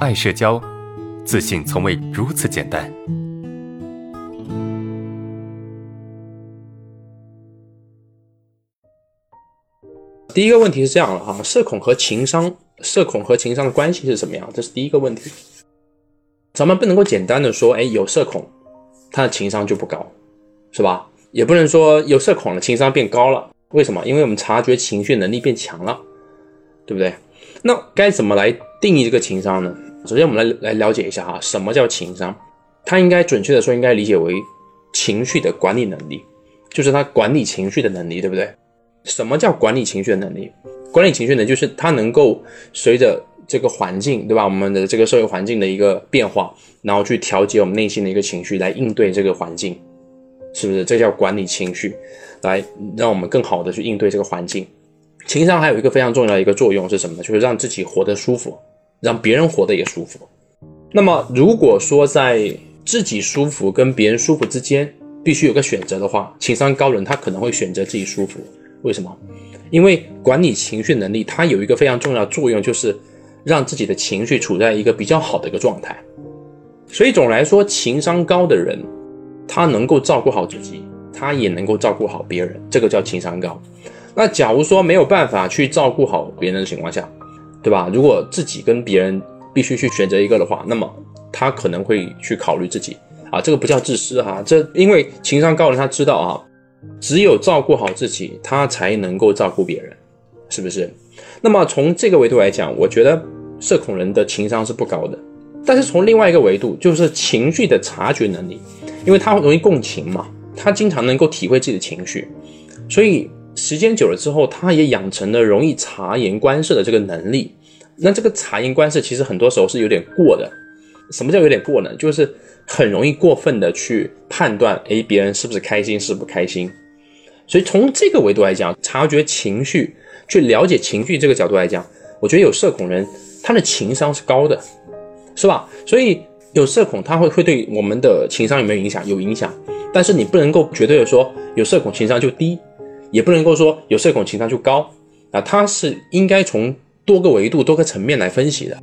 爱社交，自信从未如此简单。第一个问题是这样的哈，社恐和情商，社恐和情商的关系是什么样？这是第一个问题。咱们不能够简单的说，哎，有社恐，他的情商就不高，是吧？也不能说有社恐了，情商变高了。为什么？因为我们察觉情绪能力变强了，对不对？那该怎么来定义这个情商呢？首先，我们来来了解一下哈，什么叫情商？它应该准确的说，应该理解为情绪的管理能力，就是他管理情绪的能力，对不对？什么叫管理情绪的能力？管理情绪呢，就是他能够随着这个环境，对吧？我们的这个社会环境的一个变化，然后去调节我们内心的一个情绪，来应对这个环境，是不是？这叫管理情绪，来让我们更好的去应对这个环境。情商还有一个非常重要的一个作用是什么呢？就是让自己活得舒服，让别人活得也舒服。那么，如果说在自己舒服跟别人舒服之间必须有个选择的话，情商高的人他可能会选择自己舒服。为什么？因为管理情绪能力，它有一个非常重要的作用，就是让自己的情绪处在一个比较好的一个状态。所以总来说，情商高的人，他能够照顾好自己，他也能够照顾好别人，这个叫情商高。那假如说没有办法去照顾好别人的情况下，对吧？如果自己跟别人必须去选择一个的话，那么他可能会去考虑自己啊，这个不叫自私哈，这因为情商高的人他知道啊。只有照顾好自己，他才能够照顾别人，是不是？那么从这个维度来讲，我觉得社恐人的情商是不高的。但是从另外一个维度，就是情绪的察觉能力，因为他容易共情嘛，他经常能够体会自己的情绪，所以时间久了之后，他也养成了容易察言观色的这个能力。那这个察言观色其实很多时候是有点过的。什么叫有点过呢？就是。很容易过分的去判断，哎，别人是不是开心，是不开心。所以从这个维度来讲，察觉情绪，去了解情绪这个角度来讲，我觉得有社恐人他的情商是高的，是吧？所以有社恐他会会对我们的情商有没有影响？有影响。但是你不能够绝对的说有社恐情商就低，也不能够说有社恐情商就高啊，它是应该从多个维度、多个层面来分析的，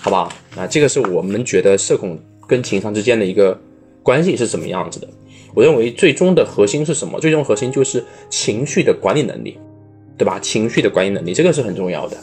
好吧？啊，这个是我们觉得社恐。跟情商之间的一个关系是什么样子的？我认为最终的核心是什么？最终核心就是情绪的管理能力，对吧？情绪的管理能力，这个是很重要的。